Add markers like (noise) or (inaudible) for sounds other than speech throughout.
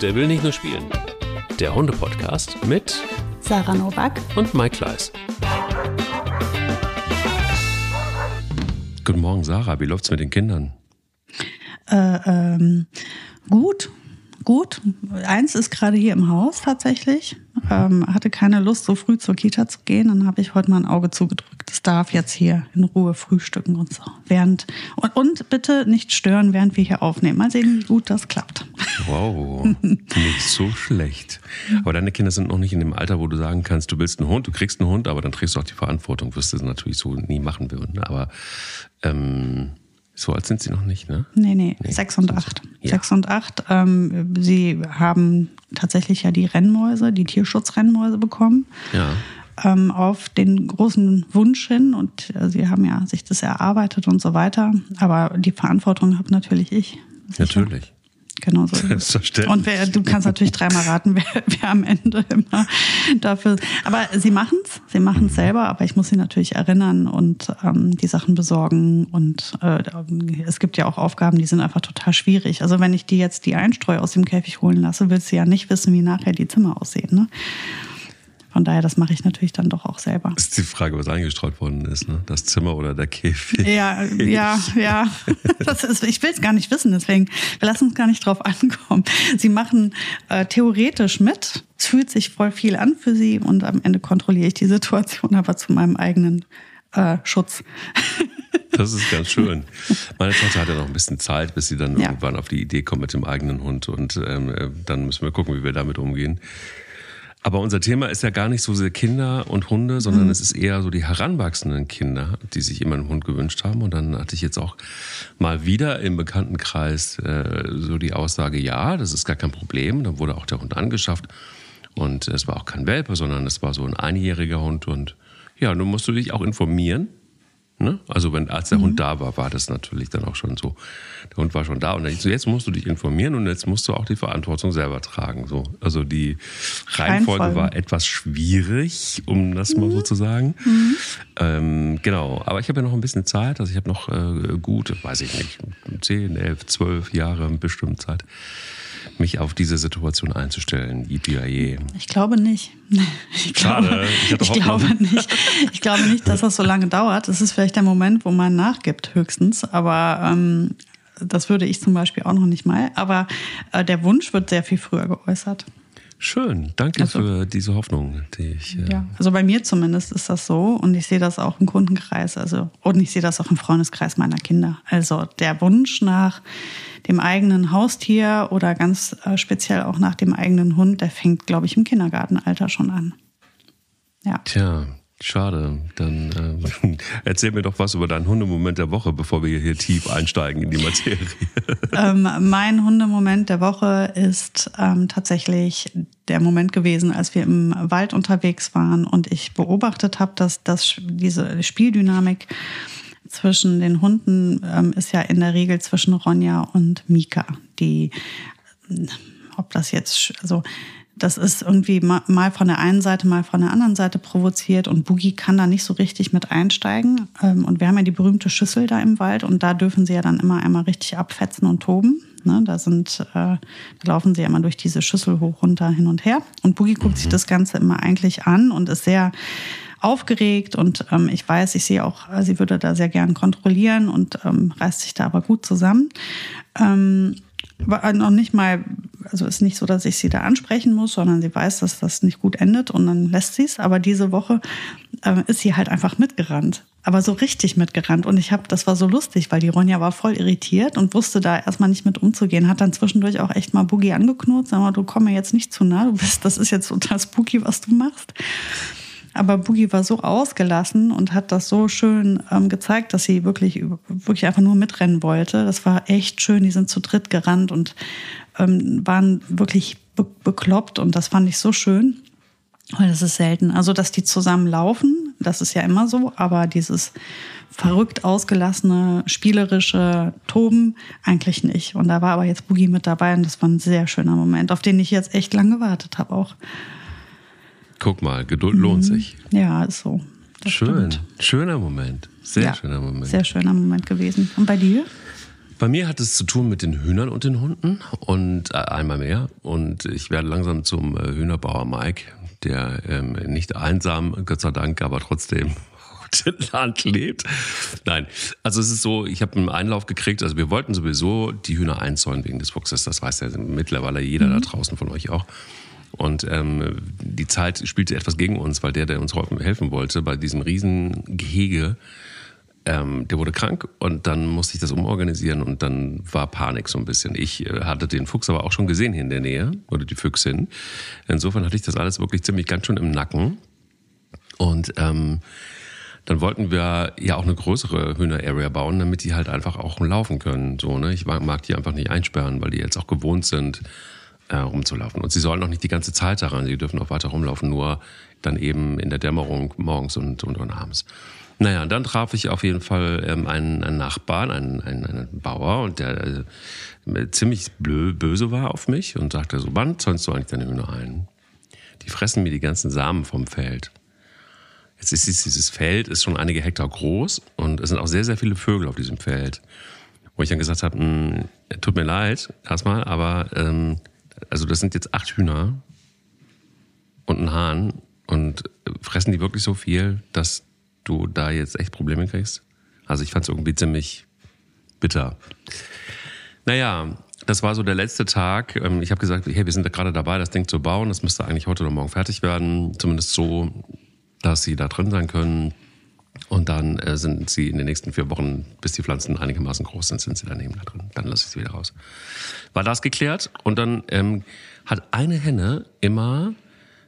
Der will nicht nur spielen. Der Hunde-Podcast mit Sarah Novak und Mike Kleiss. Guten Morgen, Sarah. Wie läuft's mit den Kindern? Äh, ähm, gut, gut. Eins ist gerade hier im Haus tatsächlich. Ähm, hatte keine Lust, so früh zur Kita zu gehen. Dann habe ich heute mal ein Auge zugedrückt. Das darf jetzt hier in Ruhe frühstücken und so. Während, und, und bitte nicht stören, während wir hier aufnehmen. Mal sehen, wie gut das klappt. Wow, (laughs) nicht so schlecht. Aber deine Kinder sind noch nicht in dem Alter, wo du sagen kannst, du willst einen Hund, du kriegst einen Hund, aber dann trägst du auch die Verantwortung. Wirst du das natürlich so nie machen würden. Aber ähm, so alt sind sie noch nicht, ne? Nee, nee, nee sechs und acht. Ja. Sechs und acht. Ähm, sie haben tatsächlich ja die Rennmäuse, die Tierschutzrennmäuse bekommen. Ja. Ähm, auf den großen Wunsch hin und äh, sie haben ja sich das erarbeitet und so weiter. Aber die Verantwortung habe natürlich ich. Sicher. Natürlich. Genau so. (laughs) Selbstverständlich. Und wer, du kannst natürlich dreimal raten, wer, (laughs) wer am Ende immer dafür. Aber sie machen es, sie machen es selber, aber ich muss sie natürlich erinnern und ähm, die Sachen besorgen. Und äh, es gibt ja auch Aufgaben, die sind einfach total schwierig. Also wenn ich die jetzt die Einstreu aus dem Käfig holen lasse, willst du ja nicht wissen, wie nachher die Zimmer aussehen. Ne? Von daher, das mache ich natürlich dann doch auch selber. Das ist die Frage, was eingestreut worden ist, ne? Das Zimmer oder der Käfig? Ja, ja, (laughs) ja. Ist, ich will es gar nicht wissen, deswegen wir lassen uns gar nicht drauf ankommen. Sie machen äh, theoretisch mit. Es fühlt sich voll viel an für sie und am Ende kontrolliere ich die Situation aber zu meinem eigenen äh, Schutz. (laughs) Das ist ganz schön. Meine Tochter hat ja noch ein bisschen Zeit, bis sie dann ja. irgendwann auf die Idee kommt mit dem eigenen Hund. Und ähm, äh, dann müssen wir gucken, wie wir damit umgehen. Aber unser Thema ist ja gar nicht so sehr Kinder und Hunde, sondern mhm. es ist eher so die heranwachsenden Kinder, die sich immer einen Hund gewünscht haben. Und dann hatte ich jetzt auch mal wieder im Bekanntenkreis äh, so die Aussage, ja, das ist gar kein Problem. Dann wurde auch der Hund angeschafft. Und es war auch kein Welpe, sondern es war so ein einjähriger Hund. Und ja, nun musst du dich auch informieren. Ne? Also wenn, als der mhm. Hund da war, war das natürlich dann auch schon so. Der Hund war schon da und so, jetzt musst du dich informieren und jetzt musst du auch die Verantwortung selber tragen. So. Also die Reihenfolge war etwas schwierig, um das mhm. mal so zu sagen. Mhm. Ähm, genau, aber ich habe ja noch ein bisschen Zeit. Also ich habe noch äh, gut, weiß ich nicht, 10, 11, 12 Jahre bestimmt Zeit mich auf diese Situation einzustellen, IPIE? Ich glaube nicht. (laughs) Ich Schade. Glaube, ich, (laughs) ich glaube nicht. Ich glaube nicht, dass das so lange dauert. Es ist vielleicht der Moment, wo man nachgibt, höchstens. Aber ähm, das würde ich zum Beispiel auch noch nicht mal. Aber äh, der Wunsch wird sehr viel früher geäußert. Schön, danke also, für diese Hoffnung, die ich. Äh ja, also bei mir zumindest ist das so und ich sehe das auch im Kundenkreis, also und ich sehe das auch im Freundeskreis meiner Kinder. Also der Wunsch nach dem eigenen Haustier oder ganz äh, speziell auch nach dem eigenen Hund, der fängt, glaube ich, im Kindergartenalter schon an. Ja. Tja, Schade. Dann äh, (laughs) erzähl mir doch was über deinen Hundemoment der Woche, bevor wir hier tief einsteigen in die Materie. (laughs) Ähm, mein Hundemoment der Woche ist ähm, tatsächlich der Moment gewesen, als wir im Wald unterwegs waren und ich beobachtet habe, dass das, diese Spieldynamik zwischen den Hunden ähm, ist ja in der Regel zwischen Ronja und Mika, die, ob das jetzt, also das ist irgendwie mal von der einen Seite, mal von der anderen Seite provoziert und Boogie kann da nicht so richtig mit einsteigen. Ähm, und wir haben ja die berühmte Schüssel da im Wald und da dürfen sie ja dann immer einmal richtig abfetzen und toben. Ne, da sind, äh, da laufen sie ja immer durch diese Schüssel hoch, runter, hin und her. Und Boogie guckt sich mhm. das Ganze immer eigentlich an und ist sehr aufgeregt und ähm, ich weiß, ich sehe auch, sie würde da sehr gern kontrollieren und ähm, reißt sich da aber gut zusammen. Ähm, noch nicht mal, also ist nicht so, dass ich sie da ansprechen muss, sondern sie weiß, dass das nicht gut endet und dann lässt sie es. Aber diese Woche äh, ist sie halt einfach mitgerannt. Aber so richtig mitgerannt. Und ich habe, das war so lustig, weil die Ronja war voll irritiert und wusste da erstmal nicht mit umzugehen. Hat dann zwischendurch auch echt mal Boogie angeknurrt. Sag mal, du komm mir jetzt nicht zu nah. Du bist, das ist jetzt total spooky, was du machst. Aber Boogie war so ausgelassen und hat das so schön ähm, gezeigt, dass sie wirklich, wirklich einfach nur mitrennen wollte. Das war echt schön. Die sind zu dritt gerannt und ähm, waren wirklich be bekloppt und das fand ich so schön. Weil das ist selten. Also, dass die zusammen laufen, das ist ja immer so, aber dieses verrückt ausgelassene, spielerische Toben eigentlich nicht. Und da war aber jetzt Boogie mit dabei und das war ein sehr schöner Moment, auf den ich jetzt echt lange gewartet habe auch. Guck mal, Geduld mhm. lohnt sich. Ja, ist so. Das Schön. Stimmt. Schöner Moment. Sehr ja, schöner Moment. Sehr schöner Moment gewesen. Und bei dir? Bei mir hat es zu tun mit den Hühnern und den Hunden und äh, einmal mehr. Und ich werde langsam zum äh, Hühnerbauer Mike, der ähm, nicht einsam, Gott sei Dank, aber trotzdem (laughs) Land lebt. Nein, also es ist so, ich habe einen Einlauf gekriegt, also wir wollten sowieso die Hühner einzäunen wegen des Fuchses, das weiß ja mittlerweile jeder mhm. da draußen von euch auch. Und ähm, die Zeit spielte etwas gegen uns, weil der, der uns helfen wollte, bei diesem riesen Gehege, ähm, der wurde krank und dann musste ich das umorganisieren und dann war Panik so ein bisschen. Ich äh, hatte den Fuchs aber auch schon gesehen hier in der Nähe oder die Füchsin. Insofern hatte ich das alles wirklich ziemlich ganz schön im Nacken. Und ähm, dann wollten wir ja auch eine größere Hühner-Area bauen, damit die halt einfach auch laufen können. So, ne? Ich mag die einfach nicht einsperren, weil die jetzt auch gewohnt sind, äh, rumzulaufen. Und sie sollen auch nicht die ganze Zeit daran, sie dürfen auch weiter rumlaufen, nur dann eben in der Dämmerung morgens und, und, und abends. Naja, und dann traf ich auf jeden Fall ähm, einen, einen Nachbarn, einen, einen, einen Bauer, und der äh, ziemlich blö, böse war auf mich und sagte so, wann zäunst du eigentlich deine Hühner ein? Die fressen mir die ganzen Samen vom Feld. Jetzt ist dieses Feld ist schon einige Hektar groß und es sind auch sehr, sehr viele Vögel auf diesem Feld. Wo ich dann gesagt habe, hm, tut mir leid, erstmal, aber ähm, also das sind jetzt acht Hühner und ein Hahn und fressen die wirklich so viel, dass du da jetzt echt Probleme kriegst? Also ich fand es irgendwie ziemlich bitter. Naja, das war so der letzte Tag. Ähm, ich habe gesagt, hey, wir sind gerade dabei, das Ding zu bauen. Das müsste eigentlich heute oder morgen fertig werden. Zumindest so, dass sie da drin sein können. Und dann äh, sind sie in den nächsten vier Wochen, bis die Pflanzen einigermaßen groß sind, sind sie daneben da drin. Dann lasse ich sie wieder raus. War das geklärt? Und dann ähm, hat eine Henne immer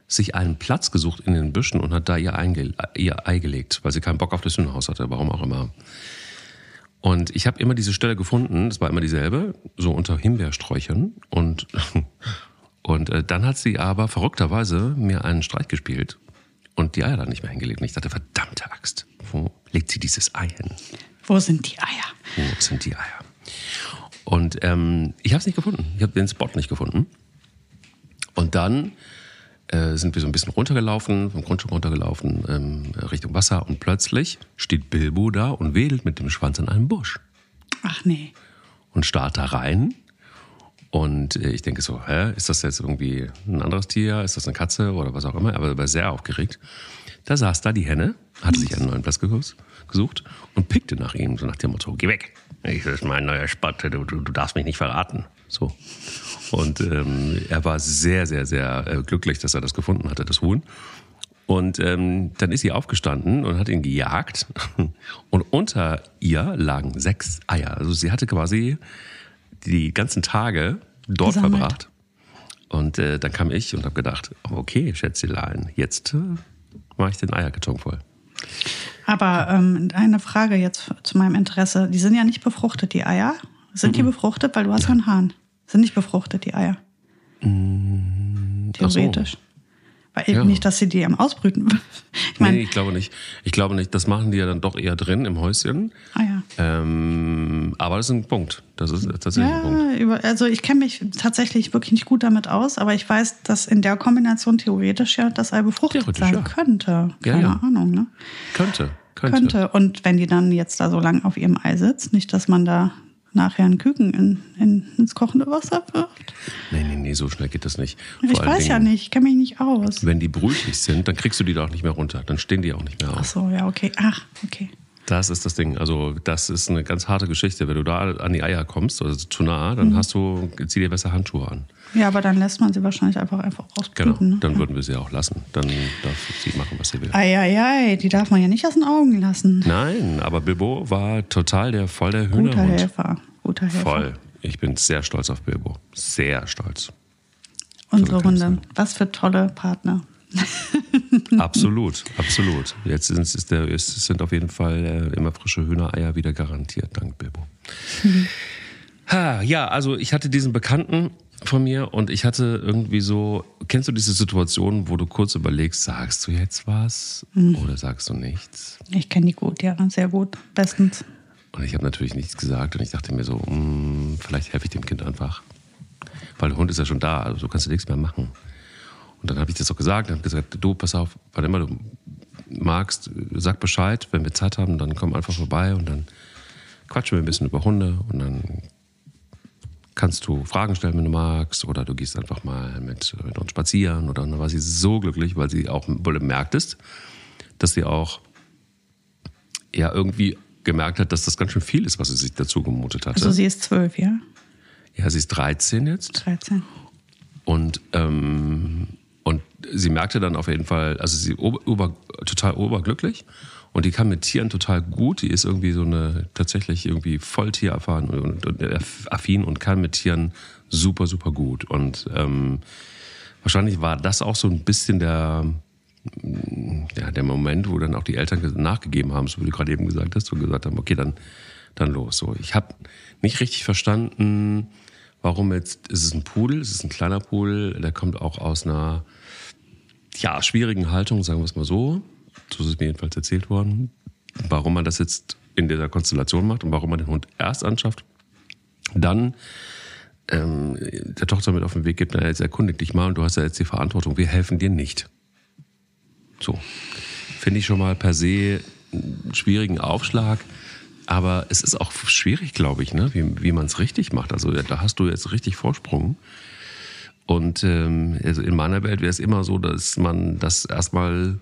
sich einen Platz gesucht in den Büschen und hat da ihr, Einge ihr Ei gelegt, weil sie keinen Bock auf das Hühnerhaus hatte, warum auch immer. Und ich habe immer diese Stelle gefunden, das war immer dieselbe, so unter Himbeersträuchern. Und, (laughs) und äh, dann hat sie aber verrückterweise mir einen Streich gespielt und die Eier dann nicht mehr hingelegt. Und ich dachte, verdammte Axt, wo legt sie dieses Ei hin? Wo sind die Eier? Wo sind die Eier? Und ähm, ich habe es nicht gefunden. Ich habe den Spot nicht gefunden. Und dann äh, sind wir so ein bisschen runtergelaufen, vom Grundstück runtergelaufen, ähm, Richtung Wasser und plötzlich steht Bilbo da und wedelt mit dem Schwanz in einem Busch. Ach nee. Und starrt da rein. Und äh, ich denke so, hä, ist das jetzt irgendwie ein anderes Tier? Ist das eine Katze oder was auch immer? Aber er war sehr aufgeregt. Da saß da die Henne, hatte sich einen neuen Platz gesucht und pickte nach ihm, so nach dem Motto, geh weg. Das ist mein neuer Spott, du, du, du darfst mich nicht verraten. So. Und ähm, er war sehr, sehr, sehr äh, glücklich, dass er das gefunden hatte, das Huhn. Und ähm, dann ist sie aufgestanden und hat ihn gejagt. (laughs) Und unter ihr lagen sechs Eier. Also sie hatte quasi die ganzen Tage dort Gesammelt. verbracht. Und äh, dann kam ich und habe gedacht, okay, Schätzelein, jetzt äh, mache ich den Eierkarton voll. Aber ähm, eine Frage jetzt zu meinem Interesse. Die sind ja nicht befruchtet, die Eier. Sind mhm. die befruchtet? Weil du hast ja einen Hahn. Sind nicht befruchtet, die Eier. Mm, Theoretisch. Weil ja. nicht, dass sie die am Ausbrüten. (laughs) Ich meine, nee, ich glaube nicht. Ich glaube nicht. Das machen die ja dann doch eher drin im Häuschen. Ah ja. Ähm, aber das ist ein Punkt. Das ist tatsächlich ja, ein Punkt. also ich kenne mich tatsächlich wirklich nicht gut damit aus, aber ich weiß, dass in der Kombination theoretisch ja das Ei befruchtet sein ja. könnte. Keine ja, Ahnung, ne? Könnte. Könnte. könnte. Und wenn die dann jetzt da so lang auf ihrem Ei sitzt, nicht, dass man da nachher ein Küken in, in, ins kochende Wasser wirft? Nee, nee, nee, so schnell geht das nicht. Vor ich weiß Dingen, ja nicht, ich kenne mich nicht aus. Wenn die brüchig sind, dann kriegst du die doch nicht mehr runter. Dann stehen die auch nicht mehr auf. Ach so, ja, okay. Ach, okay. Das ist das Ding. Also, das ist eine ganz harte Geschichte. Wenn du da an die Eier kommst, also zu nah, dann mhm. hast du, zieh dir besser Handschuhe an. Ja, aber dann lässt man sie wahrscheinlich einfach, einfach rausbluten. Genau, ne? dann ne? würden wir sie auch lassen. Dann darf sie machen, was sie will. Eieiei, die darf man ja nicht aus den Augen lassen. Nein, aber Bilbo war total der voll der Hühnerhund. Guter Helfer guter Helfer. Voll. Ich bin sehr stolz auf Bilbo. Sehr stolz. Unsere Runde. Was für tolle Partner. (laughs) absolut, absolut. Jetzt sind, der, ist, sind auf jeden Fall äh, immer frische Hühnereier wieder garantiert, dank Bilbo. Mhm. Ha, ja, also ich hatte diesen Bekannten von mir und ich hatte irgendwie so, kennst du diese Situation, wo du kurz überlegst, sagst du jetzt was mhm. oder sagst du nichts? Ich kenne die gut, ja, sehr gut, bestens. Und ich habe natürlich nichts gesagt und ich dachte mir so, mh, hm, vielleicht helfe ich dem Kind einfach. Weil der Hund ist ja schon da, also kannst du nichts mehr machen. Und dann habe ich das auch gesagt und habe gesagt, du, pass auf, wann immer du magst, sag Bescheid, wenn wir Zeit haben, dann komm einfach vorbei und dann quatschen wir ein bisschen über Hunde und dann kannst du Fragen stellen, wenn du magst, oder du gehst einfach mal mit, mit uns spazieren. Oder dann war sie so glücklich, weil sie auch wohl merktest, dass sie auch ja irgendwie gemerkt hat, dass das ganz schön viel ist, was sie sich dazu gemutet hat. Also sie ist zwölf, ja? Ja, sie ist 13 jetzt. 13. Und, ähm, und sie merkte dann auf jeden Fall, also sie ober, ober, total oberglücklich und die kann mit Tieren total gut. Die ist irgendwie so eine tatsächlich irgendwie voll tiererfahren und, und, affin und kann mit Tieren super, super gut. Und ähm, wahrscheinlich war das auch so ein bisschen der, ja, der Moment, wo dann auch die Eltern nachgegeben haben, so wie du gerade eben gesagt hast, und gesagt haben, okay, dann, dann los. So, ich habe nicht richtig verstanden, warum jetzt, ist es ein Pudel, es ist ein kleiner Pudel, der kommt auch aus einer ja, schwierigen Haltung, sagen wir es mal so so ist es mir jedenfalls erzählt worden, warum man das jetzt in dieser Konstellation macht und warum man den Hund erst anschafft, dann ähm, der Tochter mit auf den Weg gibt, na jetzt erkundig dich mal und du hast ja jetzt die Verantwortung, wir helfen dir nicht. So. Finde ich schon mal per se einen schwierigen Aufschlag. Aber es ist auch schwierig, glaube ich, ne? wie, wie man es richtig macht. Also da hast du jetzt richtig Vorsprung. Und ähm, also in meiner Welt wäre es immer so, dass man das erstmal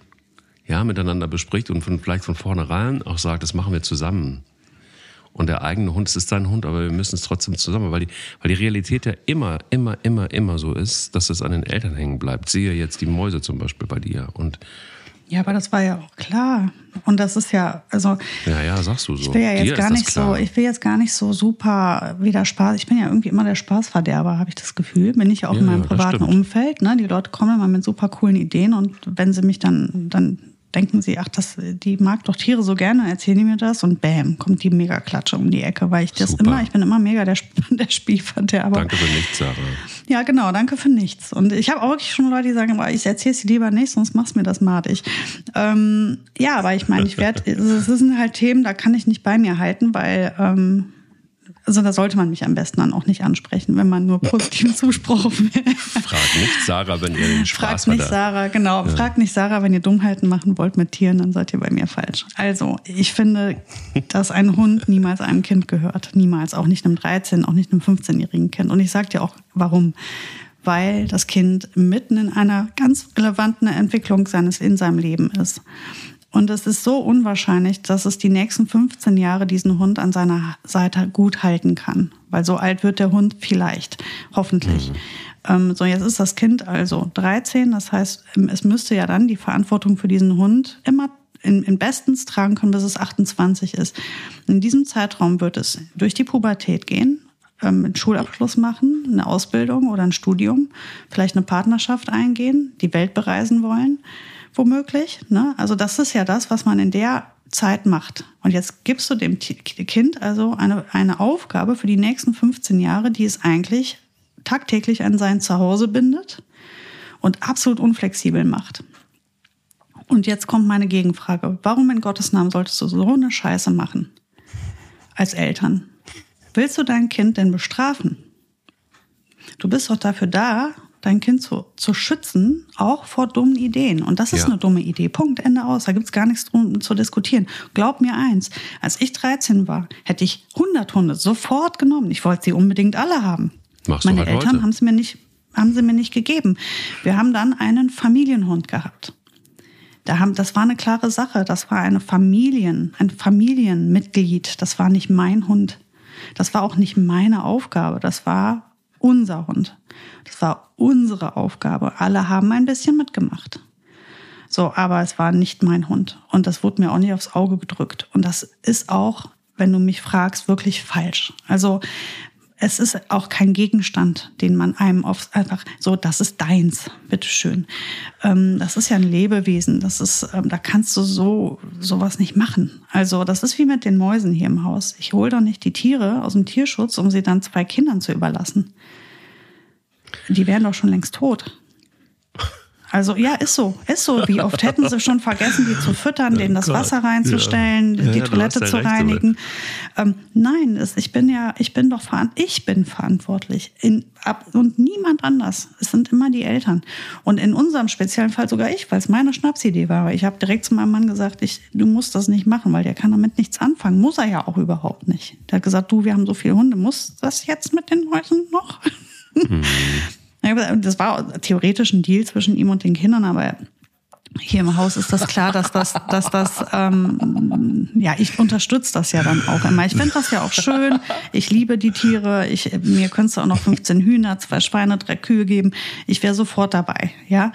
ja, miteinander bespricht und von, vielleicht von vornherein auch sagt, das machen wir zusammen. Und der eigene Hund, es ist dein Hund, aber wir müssen es trotzdem zusammen, weil die, weil die Realität ja immer, immer, immer, immer so ist, dass es an den Eltern hängen bleibt. Siehe jetzt die Mäuse zum Beispiel bei dir. Und ja, aber das war ja auch klar. Und das ist ja, also. Ja, ja, sagst du so. Ich will ja jetzt Dir gar nicht so, ich will jetzt gar nicht so super wieder Spaß. Ich bin ja irgendwie immer der Spaßverderber, habe ich das Gefühl. Bin ich auch ja, in meinem ja, privaten Umfeld. Ne? Die Leute kommen immer mit super coolen Ideen und wenn sie mich dann, dann denken sie, ach, das, die mag doch Tiere so gerne, erzählen die mir das und bam, kommt die Mega-Klatsche um die Ecke, weil ich das Super. immer, ich bin immer mega der, (laughs) der Spielverderber. Danke für nichts, Sarah. Ja, genau, danke für nichts. Und ich habe auch wirklich schon Leute, die sagen, ich erzähle es dir lieber nicht, sonst machst du mir das madig. Ähm, ja, aber ich meine, ich werde, (laughs) es sind halt Themen, da kann ich nicht bei mir halten, weil ähm, also da sollte man mich am besten dann auch nicht ansprechen, wenn man nur positiven Zuspruch will. (laughs) Frag nicht Sarah, wenn ihr den Spaß Fragt nicht Sarah, genau. Ja. Fragt nicht Sarah, wenn ihr Dummheiten machen wollt mit Tieren, dann seid ihr bei mir falsch. Also, ich finde, dass ein Hund niemals einem Kind gehört. Niemals. Auch nicht einem 13, auch nicht einem 15-jährigen Kind. Und ich sag dir auch, warum weil das Kind mitten in einer ganz relevanten Entwicklung seines in seinem Leben ist. Und es ist so unwahrscheinlich, dass es die nächsten 15 Jahre diesen Hund an seiner Seite gut halten kann. Weil so alt wird der Hund vielleicht, hoffentlich. Mhm. Ähm, so, jetzt ist das Kind also 13. Das heißt, ähm, es müsste ja dann die Verantwortung für diesen Hund immer in, in bestens tragen können, bis es 28 ist. In diesem Zeitraum wird es durch die Pubertät gehen, ähm, einen Schulabschluss machen, eine Ausbildung oder ein Studium, vielleicht eine Partnerschaft eingehen, die Welt bereisen wollen womöglich. Ne? Also das ist ja das, was man in der Zeit macht. Und jetzt gibst du dem Kind also eine, eine Aufgabe für die nächsten 15 Jahre, die es eigentlich tagtäglich an sein Zuhause bindet und absolut unflexibel macht. Und jetzt kommt meine Gegenfrage. Warum in Gottes Namen solltest du so eine Scheiße machen? Als Eltern. Willst du dein Kind denn bestrafen? Du bist doch dafür da, dein Kind zu, zu schützen, auch vor dummen Ideen. Und das ist ja. eine dumme Idee. Punkt, Ende aus. Da gibt's gar nichts drum zu diskutieren. Glaub mir eins, als ich 13 war, hätte ich 100 Hunde sofort genommen. Ich wollte sie unbedingt alle haben. Machst Meine halt Eltern haben sie mir nicht haben sie mir nicht gegeben. Wir haben dann einen Familienhund gehabt. Da haben, das war eine klare Sache. Das war eine Familien, ein Familienmitglied. Das war nicht mein Hund. Das war auch nicht meine Aufgabe. Das war unser Hund. Das war unsere Aufgabe. Alle haben ein bisschen mitgemacht. So, aber es war nicht mein Hund. Und das wurde mir auch nicht aufs Auge gedrückt. Und das ist auch, wenn du mich fragst, wirklich falsch. Also, es ist auch kein Gegenstand, den man einem aufs, einfach so, das ist deins, bitteschön. Ähm, das ist ja ein Lebewesen, das ist, ähm, da kannst du so sowas nicht machen. Also das ist wie mit den Mäusen hier im Haus. Ich hole doch nicht die Tiere aus dem Tierschutz, um sie dann zwei Kindern zu überlassen. Die wären doch schon längst tot. Also ja, ist so, ist so. Wie oft hätten sie schon vergessen, die zu füttern, (laughs) denen das Wasser reinzustellen, ja. die ja, Toilette zu reinigen. Ähm, nein, es, ich bin ja, ich bin doch ich bin verantwortlich in, ab, und niemand anders. Es sind immer die Eltern und in unserem speziellen Fall sogar ich, weil es meine Schnapsidee war. Ich habe direkt zu meinem Mann gesagt, ich, du musst das nicht machen, weil der kann damit nichts anfangen. Muss er ja auch überhaupt nicht. Der hat gesagt, du, wir haben so viele Hunde, muss das jetzt mit den Häusern noch? Mhm. (laughs) Das war theoretisch ein Deal zwischen ihm und den Kindern, aber hier im Haus ist das klar, dass das, dass das, ähm, ja, ich unterstütze das ja dann auch immer. Ich finde das ja auch schön. Ich liebe die Tiere. Ich, mir könntest du auch noch 15 Hühner, zwei Schweine, drei Kühe geben. Ich wäre sofort dabei, ja.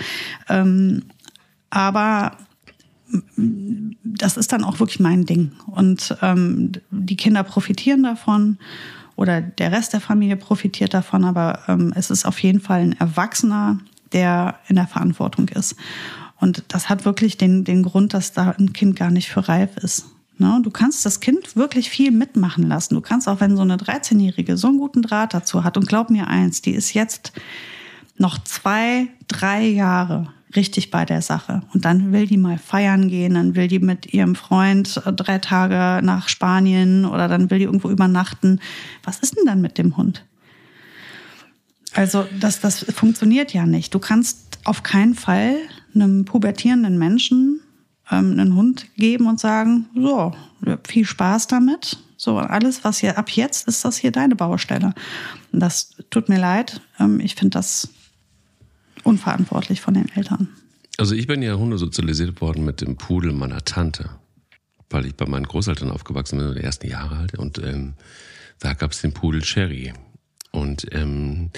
Ähm, aber das ist dann auch wirklich mein Ding. Und ähm, die Kinder profitieren davon oder der Rest der Familie profitiert davon, aber ähm, es ist auf jeden Fall ein Erwachsener, der in der Verantwortung ist. Und das hat wirklich den, den Grund, dass da ein Kind gar nicht für reif ist. Ne? Du kannst das Kind wirklich viel mitmachen lassen. Du kannst auch, wenn so eine 13-Jährige so einen guten Draht dazu hat, und glaub mir eins, die ist jetzt noch zwei, drei Jahre richtig bei der Sache. Und dann will die mal feiern gehen, dann will die mit ihrem Freund äh, drei Tage nach Spanien oder dann will die irgendwo übernachten. Was ist denn dann mit dem Hund? Also das, das funktioniert ja nicht. Du kannst auf keinen Fall einem pubertierenden Menschen ähm, einen Hund geben und sagen, so, viel Spaß damit. So, alles, was hier ab jetzt ist das hier deine Baustelle. Und das tut mir leid. Ähm, ich finde das unverantwortlich von den Eltern. Also ich bin ja Hunde sozialisiert worden mit dem Pudel meiner Tante, weil ich bei meinen Großeltern aufgewachsen bin, die ersten Jahre alt. Und ähm, da gab es den Pudel Cherry. Und ähm,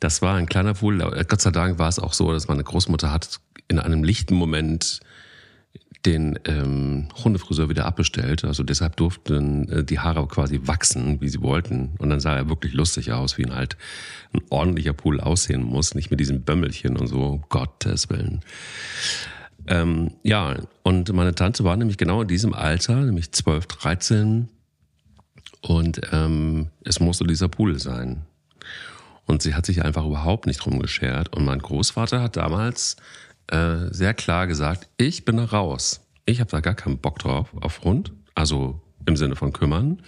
das war ein kleiner Pudel. Gott sei Dank war es auch so, dass meine Großmutter hat in einem lichten Moment den ähm, Hundefriseur wieder abbestellt. Also deshalb durften äh, die Haare quasi wachsen, wie sie wollten. Und dann sah er wirklich lustig aus, wie ein halt ein ordentlicher Pool aussehen muss. Nicht mit diesem Bömmelchen und so, Gottes Willen. Ähm, ja, und meine Tante war nämlich genau in diesem Alter, nämlich 12, 13. Und ähm, es musste dieser Pool sein. Und sie hat sich einfach überhaupt nicht drum geschert. Und mein Großvater hat damals äh, sehr klar gesagt, ich bin da raus. Ich habe da gar keinen Bock drauf auf Hund, also im Sinne von kümmern.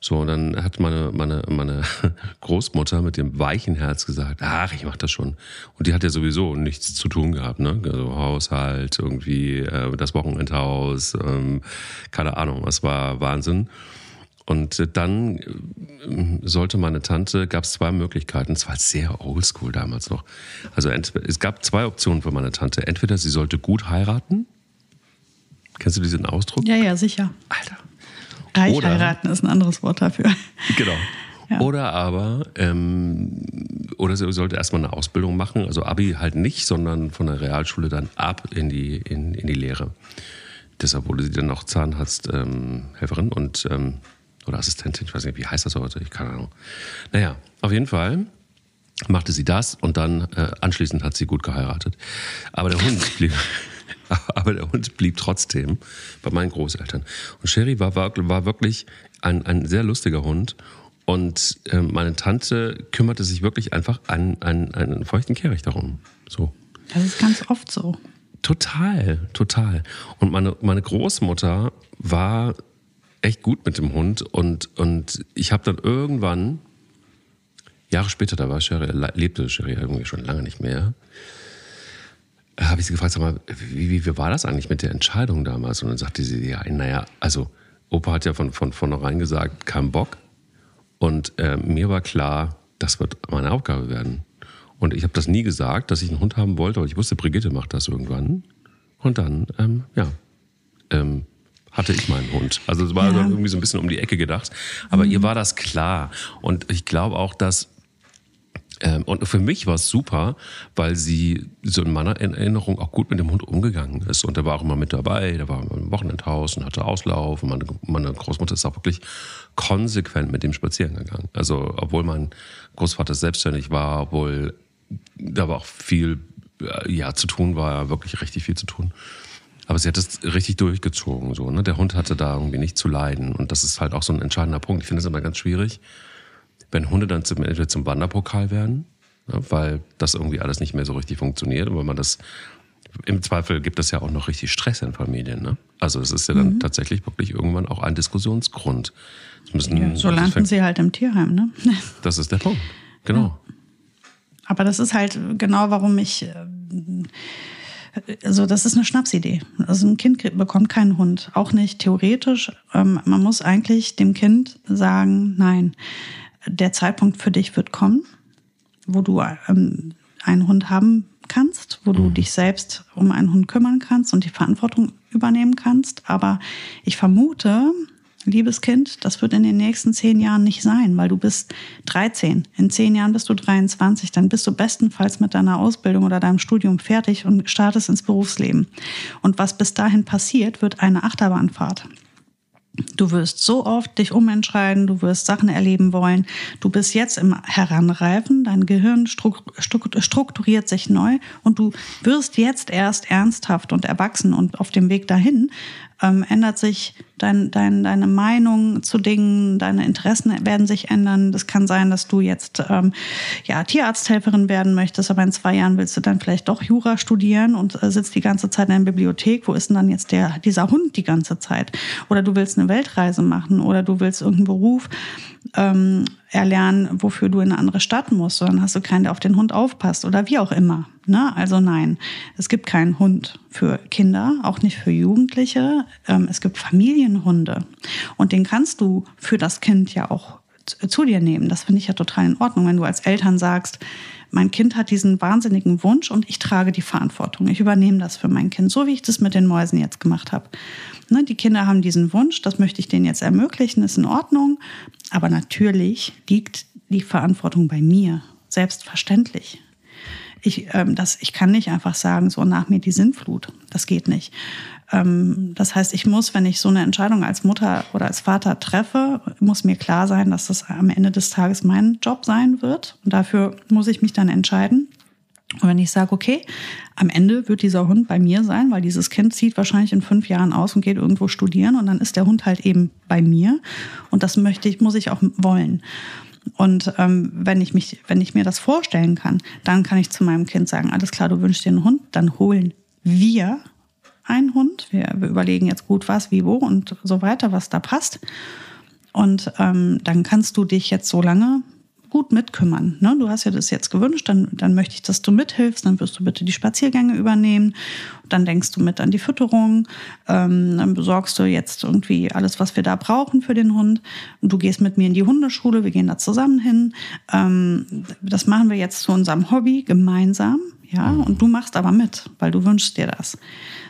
So, und dann hat meine, meine, meine (laughs) Großmutter mit dem weichen Herz gesagt, ach, ich mach das schon. Und die hat ja sowieso nichts zu tun gehabt, ne? Also Haushalt, irgendwie äh, das Wochenendhaus, ähm, keine Ahnung, es war Wahnsinn. Und dann äh, sollte meine Tante, gab es zwei Möglichkeiten, es war sehr oldschool damals noch. Also es gab zwei Optionen für meine Tante. Entweder sie sollte gut heiraten. Kennst du diesen Ausdruck? Ja, ja, sicher. Alter. Reich Oder, heiraten ist ein anderes Wort dafür. Genau. (laughs) Ja. Oder aber, ähm, oder sie sollte erstmal eine Ausbildung machen, also Abi halt nicht, sondern von der Realschule dann ab in die, in, in die Lehre. Deshalb wurde sie dann noch Zahnarzthelferin ähm, und ähm, oder Assistentin, ich weiß nicht, wie heißt das heute, ich keine Ahnung. Naja, auf jeden Fall machte sie das und dann äh, anschließend hat sie gut geheiratet. Aber der Hund (laughs) blieb, (laughs) aber der Hund blieb trotzdem bei meinen Großeltern. Und Sherry war, war, war wirklich ein, ein sehr lustiger Hund und äh, meine Tante kümmerte sich wirklich einfach an, an, an einen feuchten Kehricht darum. So. Das ist ganz oft so. Total, total. Und meine, meine Großmutter war echt gut mit dem Hund und, und ich habe dann irgendwann, Jahre später, da war Sherry, lebte Sherry irgendwie schon lange nicht mehr, habe ich sie gefragt, sag mal, wie, wie, war das eigentlich mit der Entscheidung damals? Und dann sagte sie, ja, naja, also Opa hat ja von, von vornherein gesagt, kein Bock. Und äh, mir war klar, das wird meine Aufgabe werden. Und ich habe das nie gesagt, dass ich einen Hund haben wollte, aber ich wusste, Brigitte macht das irgendwann. Und dann, ähm, ja, ähm, hatte ich meinen Hund. Also es war ja. irgendwie so ein bisschen um die Ecke gedacht. Aber mhm. ihr war das klar. Und ich glaube auch, dass und für mich war es super, weil sie so in meiner Erinnerung auch gut mit dem Hund umgegangen ist. Und er war auch immer mit dabei, der war im Wochenendhaus und hatte Auslauf. Und meine, meine Großmutter ist auch wirklich konsequent mit dem spazieren gegangen. Also, obwohl mein Großvater selbstständig war, obwohl da war auch viel äh, ja, zu tun war, wirklich richtig viel zu tun. Aber sie hat es richtig durchgezogen. So, ne? Der Hund hatte da irgendwie nicht zu leiden. Und das ist halt auch so ein entscheidender Punkt. Ich finde es immer ganz schwierig, wenn Hunde dann zum, entweder zum Wanderpokal werden weil das irgendwie alles nicht mehr so richtig funktioniert und weil man das im Zweifel gibt es ja auch noch richtig Stress in Familien. Ne? Also es ist ja dann mhm. tatsächlich wirklich irgendwann auch ein Diskussionsgrund. Müssen, ja, so landen fängt, sie halt im Tierheim, ne? (laughs) Das ist der Punkt. Genau. Ja. Aber das ist halt genau, warum ich. Äh, also, das ist eine Schnapsidee. Also, ein Kind bekommt keinen Hund. Auch nicht theoretisch. Ähm, man muss eigentlich dem Kind sagen: Nein, der Zeitpunkt für dich wird kommen, wo du ähm, einen Hund haben kannst, wo du mhm. dich selbst um einen Hund kümmern kannst und die Verantwortung übernehmen kannst. Aber ich vermute, liebes Kind, das wird in den nächsten zehn Jahren nicht sein, weil du bist 13. In zehn Jahren bist du 23. Dann bist du bestenfalls mit deiner Ausbildung oder deinem Studium fertig und startest ins Berufsleben. Und was bis dahin passiert, wird eine Achterbahnfahrt. Du wirst so oft dich umentscheiden, du wirst Sachen erleben wollen. Du bist jetzt im Heranreifen, dein Gehirn strukturiert sich neu und du wirst jetzt erst ernsthaft und erwachsen und auf dem Weg dahin ähm, ändert sich dein, dein, deine Meinung zu Dingen, deine Interessen werden sich ändern. Das kann sein, dass du jetzt ähm, ja, Tierarzthelferin werden möchtest, aber in zwei Jahren willst du dann vielleicht doch Jura studieren und äh, sitzt die ganze Zeit in der Bibliothek. Wo ist denn dann jetzt der, dieser Hund die ganze Zeit? Oder du willst eine Weltreise machen oder du willst irgendeinen Beruf ähm, erlernen, wofür du in eine andere Stadt musst, sondern hast du keinen, der auf den Hund aufpasst oder wie auch immer. Ne? Also nein, es gibt keinen Hund für Kinder, auch nicht für Jugendliche. Ähm, es gibt Familienhunde und den kannst du für das Kind ja auch zu dir nehmen. Das finde ich ja total in Ordnung, wenn du als Eltern sagst, mein Kind hat diesen wahnsinnigen Wunsch und ich trage die Verantwortung. Ich übernehme das für mein Kind, so wie ich das mit den Mäusen jetzt gemacht habe. Ne, die Kinder haben diesen Wunsch, das möchte ich denen jetzt ermöglichen, ist in Ordnung. Aber natürlich liegt die Verantwortung bei mir, selbstverständlich. Ich, ähm, das, ich kann nicht einfach sagen, so nach mir die Sintflut. Das geht nicht. Ähm, das heißt, ich muss, wenn ich so eine Entscheidung als Mutter oder als Vater treffe, muss mir klar sein, dass das am Ende des Tages mein Job sein wird. Und dafür muss ich mich dann entscheiden. Und wenn ich sage, okay, am Ende wird dieser Hund bei mir sein, weil dieses Kind zieht wahrscheinlich in fünf Jahren aus und geht irgendwo studieren und dann ist der Hund halt eben bei mir. Und das möchte ich, muss ich auch wollen. Und ähm, wenn ich mich, wenn ich mir das vorstellen kann, dann kann ich zu meinem Kind sagen, alles klar, du wünschst dir einen Hund, dann holen wir einen Hund. Wir, wir überlegen jetzt gut, was, wie, wo und so weiter, was da passt. Und ähm, dann kannst du dich jetzt so lange gut mitkümmern. Ne? Du hast ja das jetzt gewünscht, dann, dann möchte ich, dass du mithilfst, dann wirst du bitte die Spaziergänge übernehmen, dann denkst du mit an die Fütterung, ähm, dann besorgst du jetzt irgendwie alles, was wir da brauchen für den Hund. Und du gehst mit mir in die Hundeschule, wir gehen da zusammen hin. Ähm, das machen wir jetzt zu unserem Hobby gemeinsam, ja, und du machst aber mit, weil du wünschst dir das.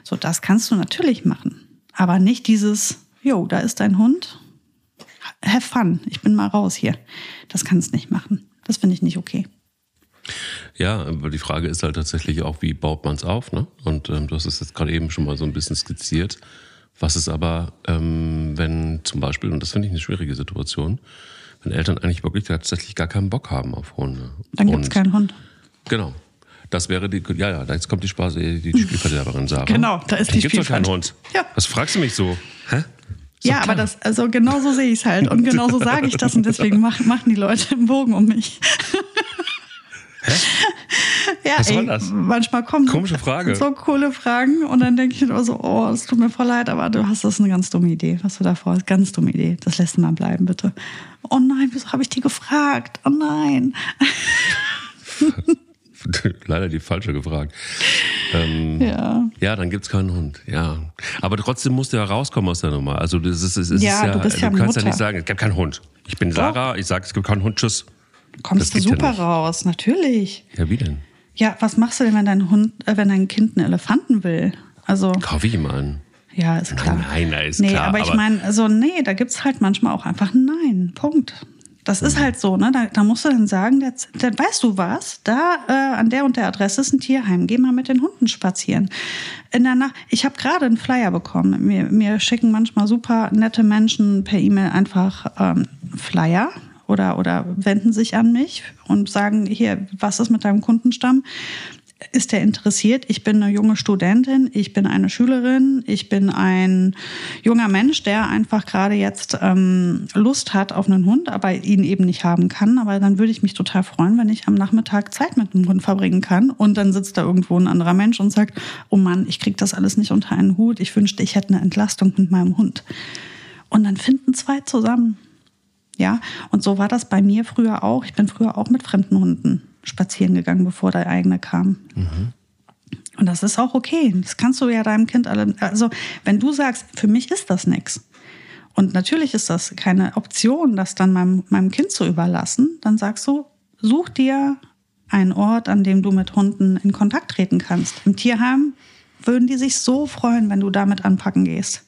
So, das kannst du natürlich machen. Aber nicht dieses, jo, da ist dein Hund, have fun, ich bin mal raus hier. Das kannst nicht machen. Das finde ich nicht okay. Ja, aber die Frage ist halt tatsächlich auch, wie baut man es auf? Ne? Und ähm, du hast es jetzt gerade eben schon mal so ein bisschen skizziert. Was ist aber, ähm, wenn zum Beispiel, und das finde ich eine schwierige Situation, wenn Eltern eigentlich wirklich tatsächlich gar keinen Bock haben auf Hunde. Dann gibt es keinen Hund. Genau. Das wäre die, ja, ja, jetzt kommt die Spaß, die Spielverderberin Sarah. Genau, da ist Dann die gibt's doch keinen Hund. Ja. Was fragst du mich so? Hä? So ja, klar. aber das, also genau so sehe ich es halt. Und (laughs) genau so sage ich das und deswegen machen, machen die Leute einen Bogen um mich. Hä? (laughs) Ja, Was ey, das? manchmal kommen Komische Frage. so coole Fragen und dann denke ich immer so, oh, es tut mir voll leid, aber du hast das eine ganz dumme Idee, was du da vorhast. Ganz dumme Idee. Das lässt mal bleiben, bitte. Oh nein, wieso habe ich die gefragt? Oh nein. (laughs) (laughs) leider die falsche gefragt. Ähm, ja. Ja, dann gibt's keinen Hund. Ja. Aber trotzdem musst du ja rauskommen aus der Nummer. Also das ist, das ist ja, ja, du, bist ja du kannst Mutter. ja nicht sagen, es gibt keinen Hund. Ich bin Sarah, ich sage, es gibt keinen Hund, tschüss. Kommst du super ja raus, natürlich. Ja, wie denn? Ja, was machst du denn, wenn dein Hund, äh, wenn dein Kind einen Elefanten will? Also. Kauf ich ihm an. Ja, ist klar. Nein, nein, ist nee, klar. Aber ich meine, also nee, da gibt's halt manchmal auch einfach ein Nein. Punkt. Das ist halt so, ne? Da, da musst du dann sagen, der, der, weißt du was? Da äh, an der und der Adresse ist ein Tierheim. Geh mal mit den Hunden spazieren. In der Nacht, ich habe gerade einen Flyer bekommen. Mir, mir schicken manchmal super nette Menschen per E-Mail einfach ähm, Flyer oder, oder wenden sich an mich und sagen, hier, was ist mit deinem Kundenstamm? Ist der interessiert? Ich bin eine junge Studentin, ich bin eine Schülerin, ich bin ein junger Mensch, der einfach gerade jetzt ähm, Lust hat auf einen Hund, aber ihn eben nicht haben kann. Aber dann würde ich mich total freuen, wenn ich am Nachmittag Zeit mit dem Hund verbringen kann. Und dann sitzt da irgendwo ein anderer Mensch und sagt, oh Mann, ich kriege das alles nicht unter einen Hut. Ich wünschte, ich hätte eine Entlastung mit meinem Hund. Und dann finden zwei zusammen. Ja, und so war das bei mir früher auch. Ich bin früher auch mit fremden Hunden spazieren gegangen, bevor der eigene kam. Mhm. Und das ist auch okay. Das kannst du ja deinem Kind alle. Also, wenn du sagst, für mich ist das nichts. Und natürlich ist das keine Option, das dann meinem, meinem Kind zu überlassen. Dann sagst du, such dir einen Ort, an dem du mit Hunden in Kontakt treten kannst. Im Tierheim würden die sich so freuen, wenn du damit anpacken gehst.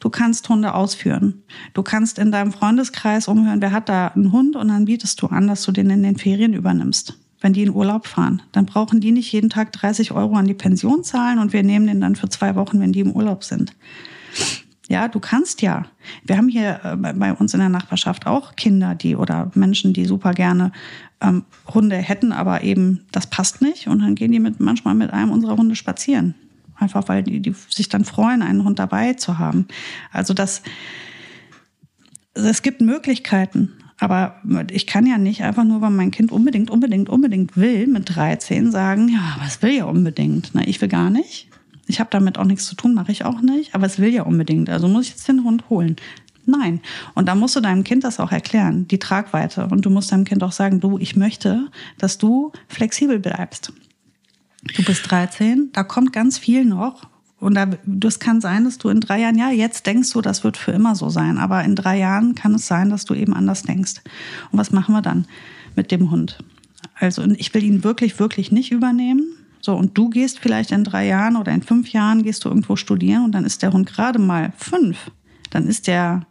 Du kannst Hunde ausführen. Du kannst in deinem Freundeskreis umhören, wer hat da einen Hund und dann bietest du an, dass du den in den Ferien übernimmst. Wenn die in Urlaub fahren, dann brauchen die nicht jeden Tag 30 Euro an die Pension zahlen und wir nehmen den dann für zwei Wochen, wenn die im Urlaub sind. Ja, du kannst ja. Wir haben hier äh, bei uns in der Nachbarschaft auch Kinder, die oder Menschen, die super gerne ähm, Hunde hätten, aber eben das passt nicht. Und dann gehen die mit manchmal mit einem unserer Hunde spazieren. Einfach weil die, die sich dann freuen, einen Hund dabei zu haben. Also das, es gibt Möglichkeiten. Aber ich kann ja nicht einfach nur, weil mein Kind unbedingt, unbedingt, unbedingt will, mit 13 sagen, ja, was will ja unbedingt? Na, ich will gar nicht. Ich habe damit auch nichts zu tun, mache ich auch nicht. Aber es will ja unbedingt. Also muss ich jetzt den Hund holen. Nein. Und da musst du deinem Kind das auch erklären, die Tragweite. Und du musst deinem Kind auch sagen, du, ich möchte, dass du flexibel bleibst. Du bist 13, da kommt ganz viel noch. Und da, das kann sein, dass du in drei Jahren, ja, jetzt denkst du, das wird für immer so sein. Aber in drei Jahren kann es sein, dass du eben anders denkst. Und was machen wir dann mit dem Hund? Also, ich will ihn wirklich, wirklich nicht übernehmen. So, und du gehst vielleicht in drei Jahren oder in fünf Jahren gehst du irgendwo studieren und dann ist der Hund gerade mal fünf. Dann ist der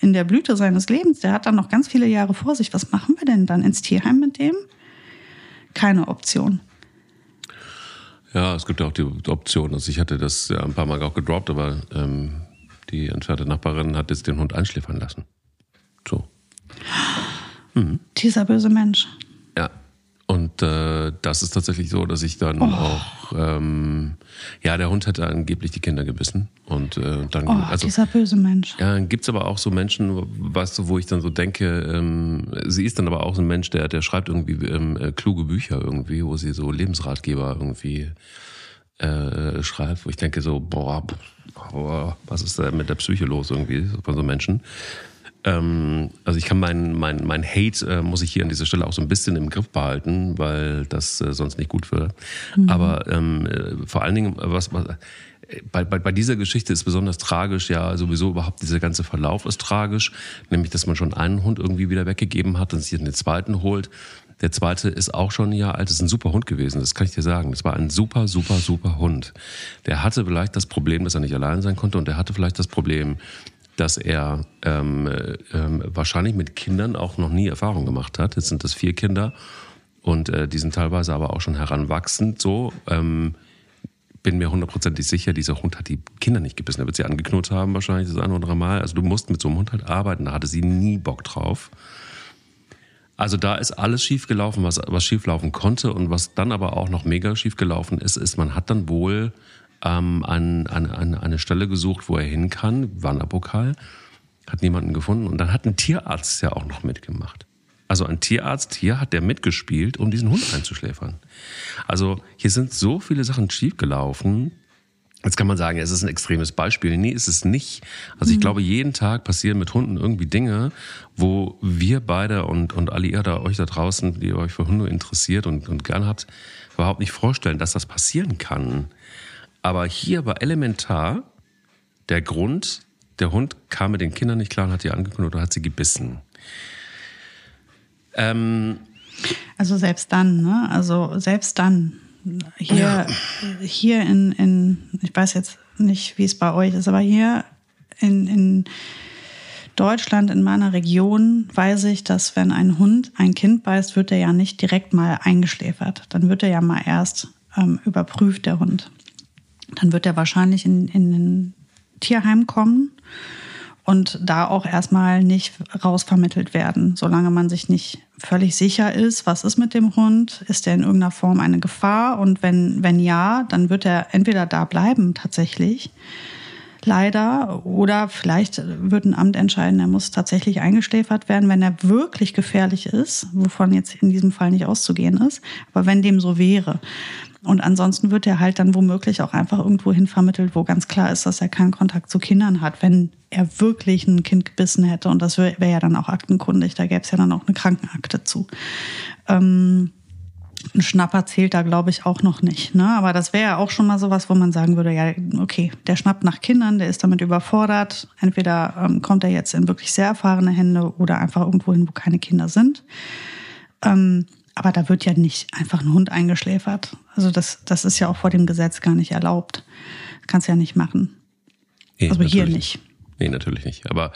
in der Blüte seines Lebens. Der hat dann noch ganz viele Jahre vor sich. Was machen wir denn dann ins Tierheim mit dem? Keine Option. Ja, es gibt ja auch die Option. Also ich hatte das ja ein paar Mal auch gedroppt, aber ähm, die entfernte Nachbarin hat jetzt den Hund einschläfern lassen. So. Mhm. Dieser böse Mensch. Und äh, das ist tatsächlich so, dass ich dann oh. auch, ähm, ja, der Hund hätte angeblich die Kinder gebissen. Und äh, dann, oh, also, dieser böse Mensch. Ja, dann gibt's aber auch so Menschen, weißt du, wo ich dann so denke, ähm, sie ist dann aber auch so ein Mensch, der, der schreibt irgendwie ähm, äh, kluge Bücher irgendwie, wo sie so Lebensratgeber irgendwie äh, schreibt, wo ich denke so, boah, boah, was ist da mit der Psyche los irgendwie von so Menschen? Ähm, also ich kann meinen mein, mein Hate, äh, muss ich hier an dieser Stelle auch so ein bisschen im Griff behalten, weil das äh, sonst nicht gut wäre. Mhm. Aber ähm, äh, vor allen Dingen, was, was bei, bei, bei dieser Geschichte ist besonders tragisch, ja, sowieso überhaupt dieser ganze Verlauf ist tragisch, nämlich dass man schon einen Hund irgendwie wieder weggegeben hat und sich den zweiten holt. Der zweite ist auch schon ein Jahr alt, das ist ein super Hund gewesen, das kann ich dir sagen. Das war ein super, super, super Hund. Der hatte vielleicht das Problem, dass er nicht allein sein konnte und der hatte vielleicht das Problem, dass er ähm, ähm, wahrscheinlich mit Kindern auch noch nie Erfahrung gemacht hat. Jetzt sind das vier Kinder und äh, die sind teilweise aber auch schon heranwachsend so. Ähm, bin mir hundertprozentig sicher, dieser Hund hat die Kinder nicht gebissen. Er wird sie angeknurrt haben wahrscheinlich das ein oder andere Mal. Also du musst mit so einem Hund halt arbeiten. Da hatte sie nie Bock drauf. Also da ist alles schiefgelaufen, was, was schieflaufen konnte. Und was dann aber auch noch mega schiefgelaufen ist, ist, man hat dann wohl ähm, an, an, an eine Stelle gesucht, wo er hin kann, Wanderpokal, hat niemanden gefunden. Und dann hat ein Tierarzt ja auch noch mitgemacht. Also ein Tierarzt hier hat der mitgespielt, um diesen Hund einzuschläfern. Also hier sind so viele Sachen schiefgelaufen. Jetzt kann man sagen, es ist ein extremes Beispiel. Nee, ist es nicht. Also ich mhm. glaube, jeden Tag passieren mit Hunden irgendwie Dinge, wo wir beide und, und alle ihr da euch da draußen, die euch für Hunde interessiert und, und gern habt, überhaupt nicht vorstellen, dass das passieren kann. Aber hier war elementar der Grund, der Hund kam mit den Kindern nicht klar und hat sie angekündigt oder hat sie gebissen. Ähm, also selbst dann, ne? Also selbst dann. Hier, ja. hier in, in, ich weiß jetzt nicht, wie es bei euch ist, aber hier in, in Deutschland, in meiner Region, weiß ich, dass wenn ein Hund ein Kind beißt, wird er ja nicht direkt mal eingeschläfert. Dann wird er ja mal erst ähm, überprüft, der Hund. Dann wird er wahrscheinlich in, in ein Tierheim kommen und da auch erstmal nicht rausvermittelt werden, solange man sich nicht völlig sicher ist, was ist mit dem Hund, ist der in irgendeiner Form eine Gefahr? Und wenn, wenn ja, dann wird er entweder da bleiben tatsächlich, leider, oder vielleicht wird ein Amt entscheiden, er muss tatsächlich eingeschläfert werden, wenn er wirklich gefährlich ist, wovon jetzt in diesem Fall nicht auszugehen ist, aber wenn dem so wäre. Und ansonsten wird er halt dann womöglich auch einfach irgendwo hin vermittelt, wo ganz klar ist, dass er keinen Kontakt zu Kindern hat, wenn er wirklich ein Kind gebissen hätte. Und das wäre wär ja dann auch aktenkundig. Da gäbe es ja dann auch eine Krankenakte zu. Ähm, ein Schnapper zählt da, glaube ich, auch noch nicht. Ne? Aber das wäre ja auch schon mal sowas, wo man sagen würde, ja, okay, der schnappt nach Kindern, der ist damit überfordert. Entweder ähm, kommt er jetzt in wirklich sehr erfahrene Hände oder einfach irgendwo hin, wo keine Kinder sind. Ähm, aber da wird ja nicht einfach ein Hund eingeschläfert. Also das, das ist ja auch vor dem Gesetz gar nicht erlaubt. Kannst du ja nicht machen. Nee, also hier nicht. Nee, natürlich nicht. Aber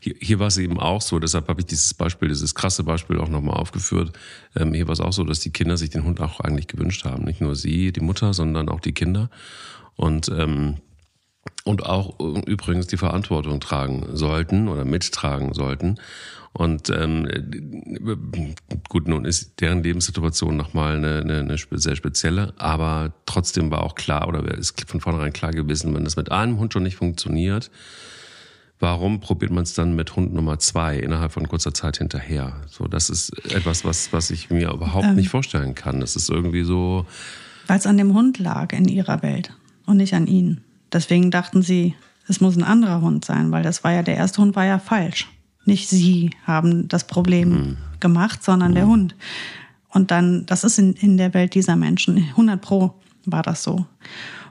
hier, hier war es eben auch so, deshalb habe ich dieses Beispiel, dieses krasse Beispiel auch nochmal aufgeführt. Ähm, hier war es auch so, dass die Kinder sich den Hund auch eigentlich gewünscht haben. Nicht nur sie, die Mutter, sondern auch die Kinder. Und ähm, und auch übrigens die Verantwortung tragen sollten oder mittragen sollten. Und ähm, gut, nun ist deren Lebenssituation nochmal eine, eine, eine sehr spezielle, aber trotzdem war auch klar oder ist von vornherein klar gewesen, wenn das mit einem Hund schon nicht funktioniert, warum probiert man es dann mit Hund Nummer zwei innerhalb von kurzer Zeit hinterher? So, das ist etwas, was, was ich mir überhaupt ähm, nicht vorstellen kann. Das ist irgendwie so. Weil es an dem Hund lag in ihrer Welt und nicht an ihnen. Deswegen dachten sie, es muss ein anderer Hund sein, weil das war ja, der erste Hund war ja falsch. Nicht sie haben das Problem mhm. gemacht, sondern mhm. der Hund. Und dann, das ist in, in der Welt dieser Menschen, 100 Pro war das so.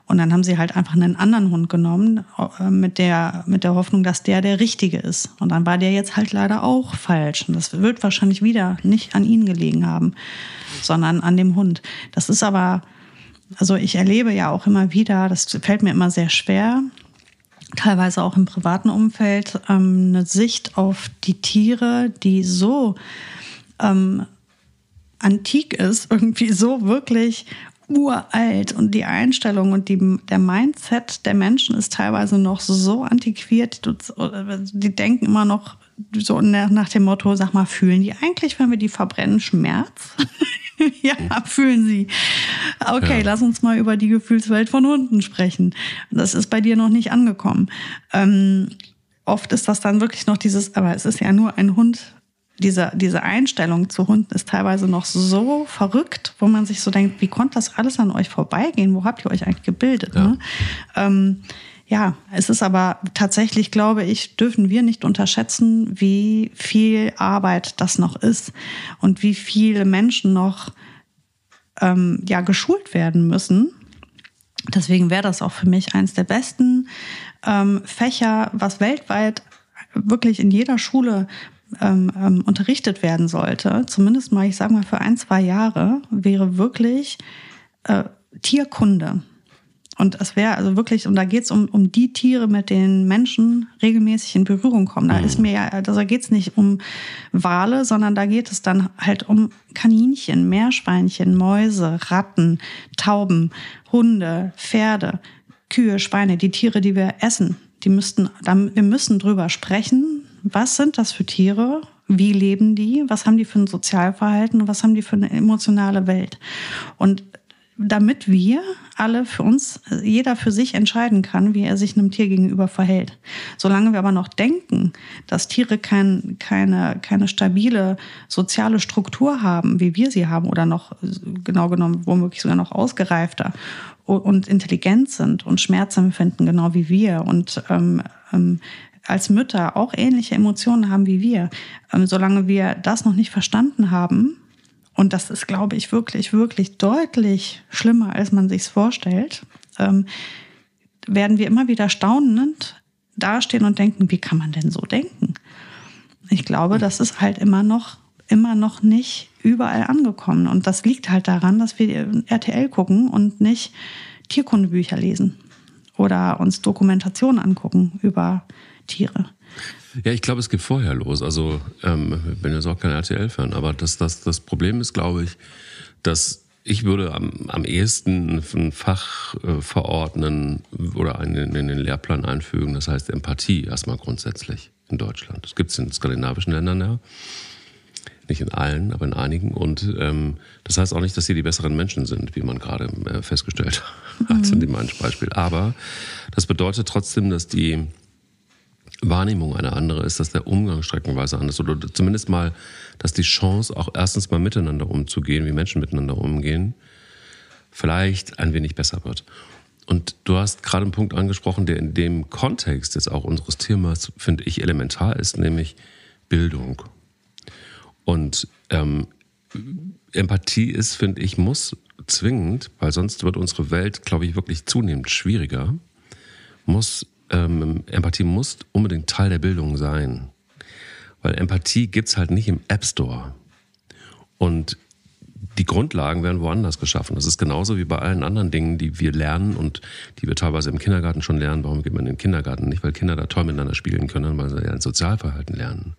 Und dann haben sie halt einfach einen anderen Hund genommen, äh, mit der, mit der Hoffnung, dass der der richtige ist. Und dann war der jetzt halt leider auch falsch. Und das wird wahrscheinlich wieder nicht an ihnen gelegen haben, sondern an dem Hund. Das ist aber, also ich erlebe ja auch immer wieder, das fällt mir immer sehr schwer, teilweise auch im privaten Umfeld, ähm, eine Sicht auf die Tiere, die so ähm, antik ist, (laughs) irgendwie so wirklich uralt und die Einstellung und die, der Mindset der Menschen ist teilweise noch so antiquiert. Die denken immer noch so nach dem Motto, sag mal, fühlen die eigentlich, wenn wir die verbrennen, Schmerz? (laughs) ja, fühlen sie. Okay, ja. lass uns mal über die Gefühlswelt von Hunden sprechen. Das ist bei dir noch nicht angekommen. Ähm, oft ist das dann wirklich noch dieses, aber es ist ja nur ein Hund. Diese, diese Einstellung zu Hunden ist teilweise noch so verrückt, wo man sich so denkt, wie konnte das alles an euch vorbeigehen? Wo habt ihr euch eigentlich gebildet? Ja. Ne? Ähm, ja, es ist aber tatsächlich, glaube ich, dürfen wir nicht unterschätzen, wie viel Arbeit das noch ist und wie viele Menschen noch ähm, ja, geschult werden müssen. Deswegen wäre das auch für mich eines der besten ähm, Fächer, was weltweit wirklich in jeder Schule ähm, ähm, unterrichtet werden sollte, zumindest mal, ich sage mal, für ein, zwei Jahre, wäre wirklich äh, Tierkunde. Und es wäre also wirklich, und da geht es um, um die Tiere, mit denen Menschen regelmäßig in Berührung kommen. Da mhm. ist mir ja, also da geht es nicht um Wale, sondern da geht es dann halt um Kaninchen, Meerschweinchen, Mäuse, Ratten, Tauben, Hunde, Pferde, Kühe, Schweine, die Tiere, die wir essen. Die müssten, wir müssen drüber sprechen. Was sind das für Tiere? Wie leben die? Was haben die für ein Sozialverhalten? Was haben die für eine emotionale Welt? Und damit wir alle für uns, jeder für sich entscheiden kann, wie er sich einem Tier gegenüber verhält. Solange wir aber noch denken, dass Tiere kein, keine, keine stabile soziale Struktur haben, wie wir sie haben, oder noch genau genommen womöglich sogar noch ausgereifter und intelligent sind und Schmerz empfinden, genau wie wir und ähm, ähm, als Mütter auch ähnliche Emotionen haben wie wir. Ähm, solange wir das noch nicht verstanden haben, und das ist, glaube ich, wirklich, wirklich deutlich schlimmer, als man sich vorstellt. Ähm, werden wir immer wieder staunend dastehen und denken, wie kann man denn so denken? Ich glaube, das ist halt immer noch, immer noch nicht überall angekommen. Und das liegt halt daran, dass wir RTL gucken und nicht Tierkundebücher lesen oder uns Dokumentationen angucken über Tiere. Ja, ich glaube, es geht vorher los. Also, ähm, bin jetzt auch kein RTL-Fan, aber das, das, das Problem ist, glaube ich, dass ich würde am, am ehesten ein Fach äh, verordnen oder einen in den Lehrplan einfügen, das heißt Empathie erstmal grundsätzlich in Deutschland. Das gibt es in skandinavischen Ländern ja. Nicht in allen, aber in einigen. Und ähm, das heißt auch nicht, dass sie die besseren Menschen sind, wie man gerade äh, festgestellt (laughs) hat mhm. in dem Beispiel. Aber das bedeutet trotzdem, dass die Wahrnehmung eine andere ist, dass der Umgang streckenweise anders. Oder zumindest mal, dass die Chance, auch erstens mal miteinander umzugehen, wie Menschen miteinander umgehen, vielleicht ein wenig besser wird. Und du hast gerade einen Punkt angesprochen, der in dem Kontext jetzt auch unseres Themas, finde ich, elementar ist, nämlich Bildung. Und ähm, Empathie ist, finde ich, muss zwingend, weil sonst wird unsere Welt, glaube ich, wirklich zunehmend schwieriger, muss ähm, Empathie muss unbedingt Teil der Bildung sein. Weil Empathie gibt es halt nicht im App Store. Und die Grundlagen werden woanders geschaffen. Das ist genauso wie bei allen anderen Dingen, die wir lernen und die wir teilweise im Kindergarten schon lernen. Warum geht man in den Kindergarten? Nicht, weil Kinder da toll miteinander spielen können, weil sie ein Sozialverhalten lernen.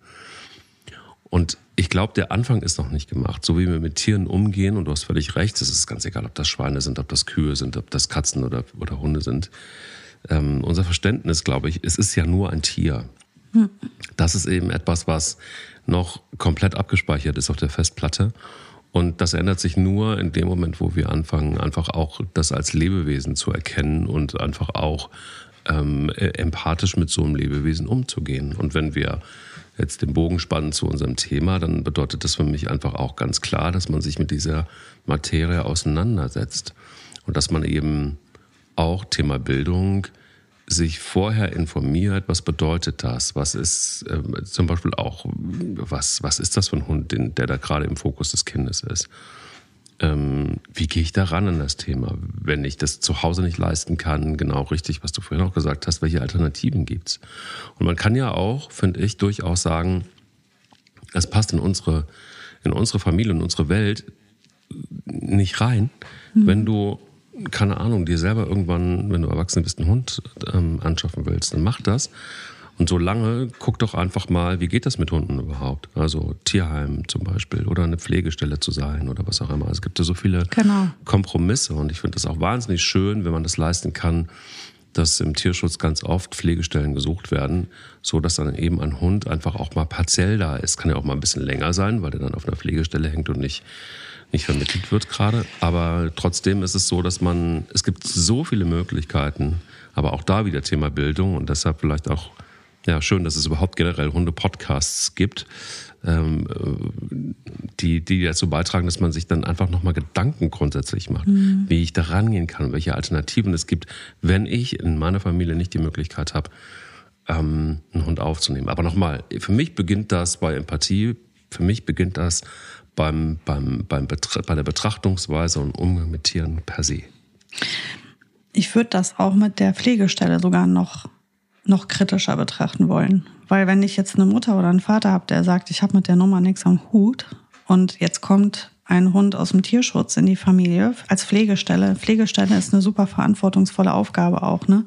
Und ich glaube, der Anfang ist noch nicht gemacht. So wie wir mit Tieren umgehen, und du hast völlig recht, es ist ganz egal, ob das Schweine sind, ob das Kühe sind, ob das Katzen oder, oder Hunde sind ähm, unser Verständnis, glaube ich, es ist ja nur ein Tier. Das ist eben etwas, was noch komplett abgespeichert ist auf der Festplatte. Und das ändert sich nur in dem Moment, wo wir anfangen, einfach auch das als Lebewesen zu erkennen und einfach auch ähm, empathisch mit so einem Lebewesen umzugehen. Und wenn wir jetzt den Bogen spannen zu unserem Thema, dann bedeutet das für mich einfach auch ganz klar, dass man sich mit dieser Materie auseinandersetzt und dass man eben auch Thema Bildung sich vorher informiert, was bedeutet das? Was ist äh, zum Beispiel auch, was, was ist das für ein Hund, den, der da gerade im Fokus des Kindes ist? Ähm, wie gehe ich da ran an das Thema? Wenn ich das zu Hause nicht leisten kann, genau richtig, was du vorhin auch gesagt hast, welche Alternativen gibt es? Und man kann ja auch, finde ich, durchaus sagen, es passt in unsere, in unsere Familie, in unsere Welt nicht rein, mhm. wenn du keine Ahnung, dir selber irgendwann, wenn du erwachsen bist, einen Hund ähm, anschaffen willst, dann mach das. Und solange guck doch einfach mal, wie geht das mit Hunden überhaupt? Also Tierheim zum Beispiel oder eine Pflegestelle zu sein oder was auch immer. Es gibt ja so viele genau. Kompromisse und ich finde das auch wahnsinnig schön, wenn man das leisten kann, dass im Tierschutz ganz oft Pflegestellen gesucht werden, so dass dann eben ein Hund einfach auch mal partiell da ist. Kann ja auch mal ein bisschen länger sein, weil der dann auf einer Pflegestelle hängt und nicht nicht vermittelt wird gerade. Aber trotzdem ist es so, dass man, es gibt so viele Möglichkeiten, aber auch da wieder Thema Bildung und deshalb vielleicht auch, ja, schön, dass es überhaupt generell Hunde-Podcasts gibt, ähm, die, die dazu beitragen, dass man sich dann einfach nochmal Gedanken grundsätzlich macht, mhm. wie ich da rangehen kann, welche Alternativen es gibt, wenn ich in meiner Familie nicht die Möglichkeit habe, ähm, einen Hund aufzunehmen. Aber nochmal, für mich beginnt das bei Empathie, für mich beginnt das beim, beim, beim bei der Betrachtungsweise und Umgang mit Tieren per se. Ich würde das auch mit der Pflegestelle sogar noch, noch kritischer betrachten wollen. Weil wenn ich jetzt eine Mutter oder einen Vater habe, der sagt, ich habe mit der Nummer nichts am Hut und jetzt kommt ein Hund aus dem Tierschutz in die Familie als Pflegestelle. Pflegestelle ist eine super verantwortungsvolle Aufgabe auch, ne?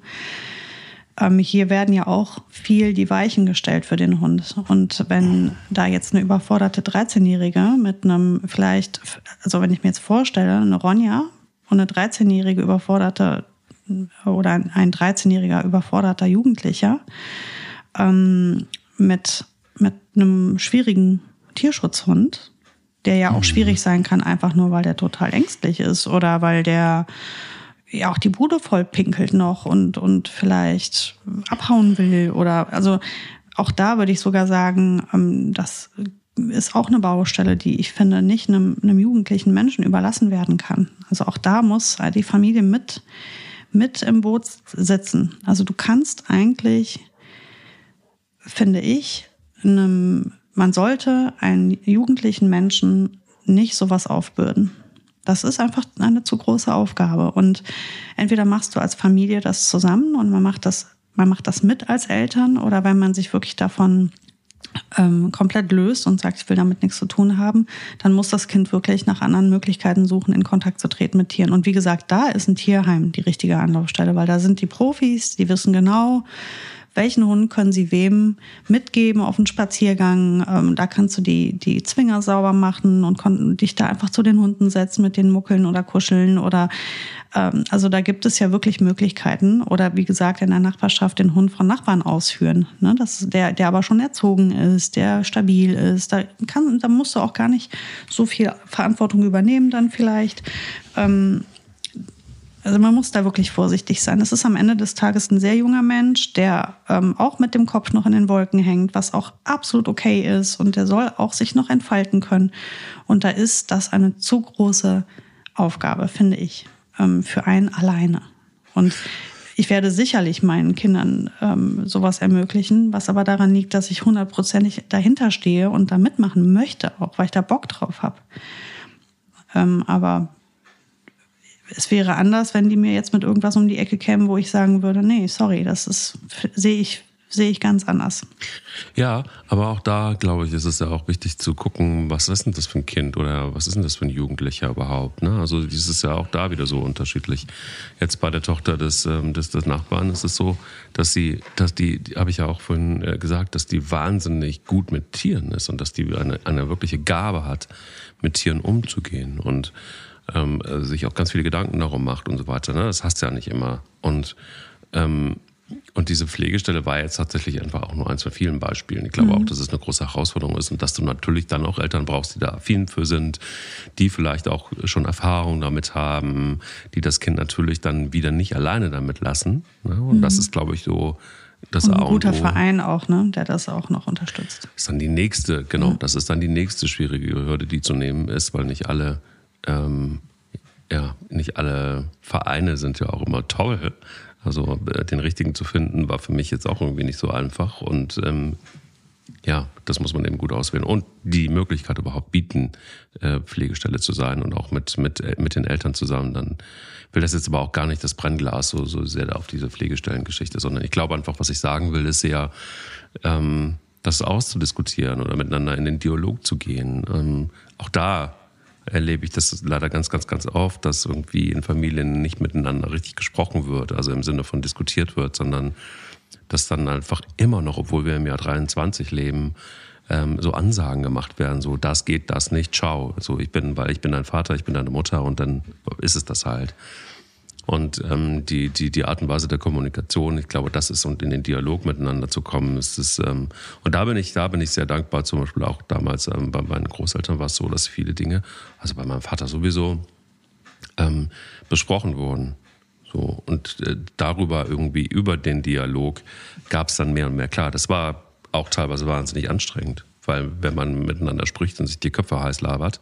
Ähm, hier werden ja auch viel die Weichen gestellt für den Hund. Und wenn da jetzt eine überforderte 13-Jährige mit einem vielleicht, also wenn ich mir jetzt vorstelle, eine Ronja und eine 13-jährige überforderte oder ein 13-jähriger überforderter Jugendlicher ähm, mit, mit einem schwierigen Tierschutzhund, der ja auch mhm. schwierig sein kann, einfach nur weil der total ängstlich ist oder weil der ja auch die Bude voll pinkelt noch und, und vielleicht abhauen will oder also auch da würde ich sogar sagen, ähm, das ist auch eine Baustelle, die ich finde, nicht einem, einem jugendlichen Menschen überlassen werden kann. Also auch da muss die Familie mit, mit im Boot sitzen. Also du kannst eigentlich, finde ich, einem, man sollte einen jugendlichen Menschen nicht sowas aufbürden. Das ist einfach eine zu große Aufgabe. Und entweder machst du als Familie das zusammen und man macht das, man macht das mit als Eltern oder wenn man sich wirklich davon ähm, komplett löst und sagt, ich will damit nichts zu tun haben, dann muss das Kind wirklich nach anderen Möglichkeiten suchen, in Kontakt zu treten mit Tieren. Und wie gesagt, da ist ein Tierheim die richtige Anlaufstelle, weil da sind die Profis, die wissen genau, welchen Hund können sie wem mitgeben auf einen Spaziergang. Ähm, da kannst du die, die Zwinger sauber machen und dich da einfach zu den Hunden setzen, mit den Muckeln oder kuscheln oder ähm, also da gibt es ja wirklich Möglichkeiten. Oder wie gesagt, in der Nachbarschaft den Hund von Nachbarn ausführen. Ne? Das, der, der aber schon erzogen ist, der stabil ist. Da, kann, da musst du auch gar nicht so viel Verantwortung übernehmen dann vielleicht. Ähm, also man muss da wirklich vorsichtig sein. Es ist am Ende des Tages ein sehr junger Mensch, der ähm, auch mit dem Kopf noch in den Wolken hängt, was auch absolut okay ist. Und der soll auch sich noch entfalten können. Und da ist das eine zu große Aufgabe, finde ich, ähm, für einen alleine. Und ich werde sicherlich meinen Kindern ähm, sowas ermöglichen, was aber daran liegt, dass ich hundertprozentig dahinter stehe und da mitmachen möchte, auch weil ich da Bock drauf habe. Ähm, aber es wäre anders, wenn die mir jetzt mit irgendwas um die Ecke kämen, wo ich sagen würde, nee, sorry, das ist, sehe ich, sehe ich ganz anders. Ja, aber auch da, glaube ich, ist es ja auch wichtig zu gucken, was ist denn das für ein Kind oder was ist denn das für ein Jugendlicher überhaupt. Ne? Also das ist ja auch da wieder so unterschiedlich. Jetzt bei der Tochter des, ähm, des, des Nachbarn ist es so, dass sie, dass die, die habe ich ja auch vorhin äh, gesagt, dass die wahnsinnig gut mit Tieren ist und dass die eine, eine wirkliche Gabe hat, mit Tieren umzugehen. Und ähm, sich auch ganz viele Gedanken darum macht und so weiter. Ne? Das hast du ja nicht immer. Und, ähm, und diese Pflegestelle war jetzt tatsächlich einfach auch nur eins von vielen Beispielen. Ich glaube mhm. auch, dass es eine große Herausforderung ist und dass du natürlich dann auch Eltern brauchst, die da affin für sind, die vielleicht auch schon Erfahrung damit haben, die das Kind natürlich dann wieder nicht alleine damit lassen. Ne? Und mhm. das ist, glaube ich, so das und ein guter Verein auch, ne, der das auch noch unterstützt. Das ist dann die nächste, genau, ja. das ist dann die nächste schwierige Hürde, die zu nehmen ist, weil nicht alle ähm, ja, nicht alle Vereine sind ja auch immer toll. Also äh, den richtigen zu finden, war für mich jetzt auch irgendwie nicht so einfach. Und ähm, ja, das muss man eben gut auswählen. Und die Möglichkeit überhaupt bieten, äh, Pflegestelle zu sein und auch mit, mit, äh, mit den Eltern zusammen. Dann will das jetzt aber auch gar nicht das Brennglas so, so sehr auf diese Pflegestellengeschichte, sondern ich glaube einfach, was ich sagen will, ist eher, ähm, das auszudiskutieren oder miteinander in den Dialog zu gehen. Ähm, auch da erlebe ich das leider ganz, ganz, ganz oft, dass irgendwie in Familien nicht miteinander richtig gesprochen wird, also im Sinne von diskutiert wird, sondern dass dann einfach immer noch, obwohl wir im Jahr 23 leben, ähm, so Ansagen gemacht werden, so das geht, das nicht, ciao. So ich bin, weil ich bin dein Vater, ich bin deine Mutter und dann ist es das halt. Und ähm, die, die, die Art und Weise der Kommunikation, ich glaube, das ist und in den Dialog miteinander zu kommen, ist es, ähm, und da bin ich, da bin ich sehr dankbar. Zum Beispiel auch damals ähm, bei meinen Großeltern war es so, dass viele Dinge, also bei meinem Vater sowieso, ähm, besprochen wurden. So, und äh, darüber irgendwie, über den Dialog, gab es dann mehr und mehr klar. Das war auch teilweise wahnsinnig anstrengend, weil wenn man miteinander spricht und sich die Köpfe heiß labert,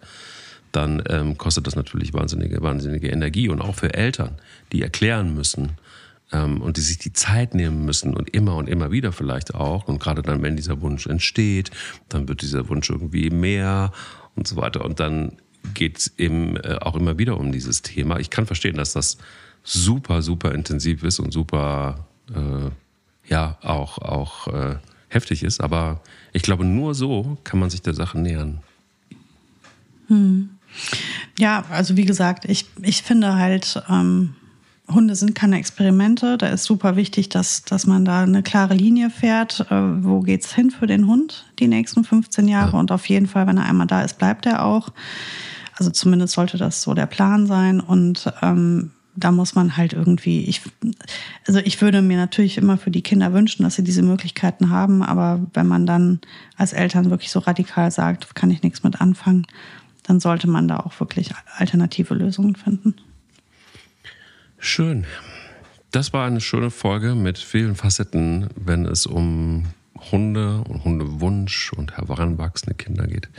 dann ähm, kostet das natürlich wahnsinnige, wahnsinnige Energie. Und auch für Eltern, die erklären müssen ähm, und die sich die Zeit nehmen müssen und immer und immer wieder vielleicht auch. Und gerade dann, wenn dieser Wunsch entsteht, dann wird dieser Wunsch irgendwie mehr und so weiter. Und dann geht es eben äh, auch immer wieder um dieses Thema. Ich kann verstehen, dass das super, super intensiv ist und super, äh, ja, auch, auch äh, heftig ist. Aber ich glaube, nur so kann man sich der Sache nähern. Hm. Ja, also wie gesagt, ich, ich finde halt, ähm, Hunde sind keine Experimente. Da ist super wichtig, dass, dass man da eine klare Linie fährt. Äh, wo geht's hin für den Hund die nächsten 15 Jahre? Ja. Und auf jeden Fall, wenn er einmal da ist, bleibt er auch. Also zumindest sollte das so der Plan sein. Und ähm, da muss man halt irgendwie, ich, also ich würde mir natürlich immer für die Kinder wünschen, dass sie diese Möglichkeiten haben, aber wenn man dann als Eltern wirklich so radikal sagt, kann ich nichts mit anfangen, dann sollte man da auch wirklich alternative Lösungen finden. Schön. Das war eine schöne Folge mit vielen Facetten, wenn es um Hunde und Hundewunsch und heranwachsende Kinder geht.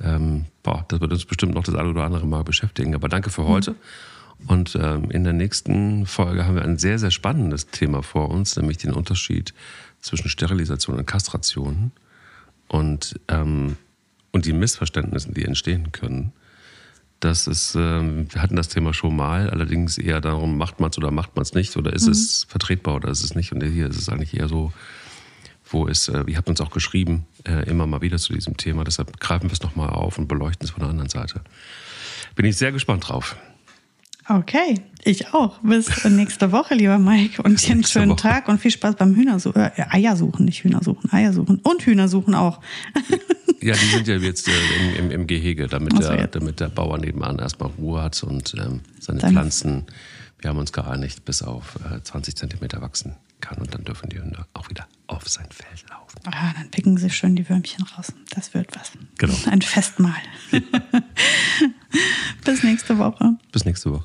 Ähm, boah, das wird uns bestimmt noch das eine oder andere Mal beschäftigen. Aber danke für heute. Mhm. Und ähm, in der nächsten Folge haben wir ein sehr, sehr spannendes Thema vor uns, nämlich den Unterschied zwischen Sterilisation und Kastration. Und ähm, und die Missverständnisse, die entstehen können. Das ist, ähm, wir hatten das Thema schon mal, allerdings eher darum, macht man es oder macht man es nicht oder ist mhm. es vertretbar oder ist es nicht. Und hier ist es eigentlich eher so, wo es, äh, ihr habt uns auch geschrieben, äh, immer mal wieder zu diesem Thema. Deshalb greifen wir es nochmal auf und beleuchten es von der anderen Seite. Bin ich sehr gespannt drauf. Okay, Ich auch. Bis nächste Woche, lieber Mike. Und dir einen schönen Woche. Tag und viel Spaß beim Hühnersuchen. Äh, Eiersuchen, nicht Hühnersuchen, Eiersuchen. Und Hühnersuchen auch. (laughs) Ja, die sind ja jetzt äh, im, im, im, Gehege, damit, der, damit der Bauer nebenan erstmal Ruhe hat und ähm, seine Dann. Pflanzen, wir haben uns geeinigt, bis auf äh, 20 Zentimeter wachsen kann. Und dann dürfen die Hunde auch wieder auf sein Feld laufen. Ah, dann picken sie schön die Würmchen raus. Das wird was. Genau. Ein Festmahl. (laughs) Bis nächste Woche. Bis nächste Woche.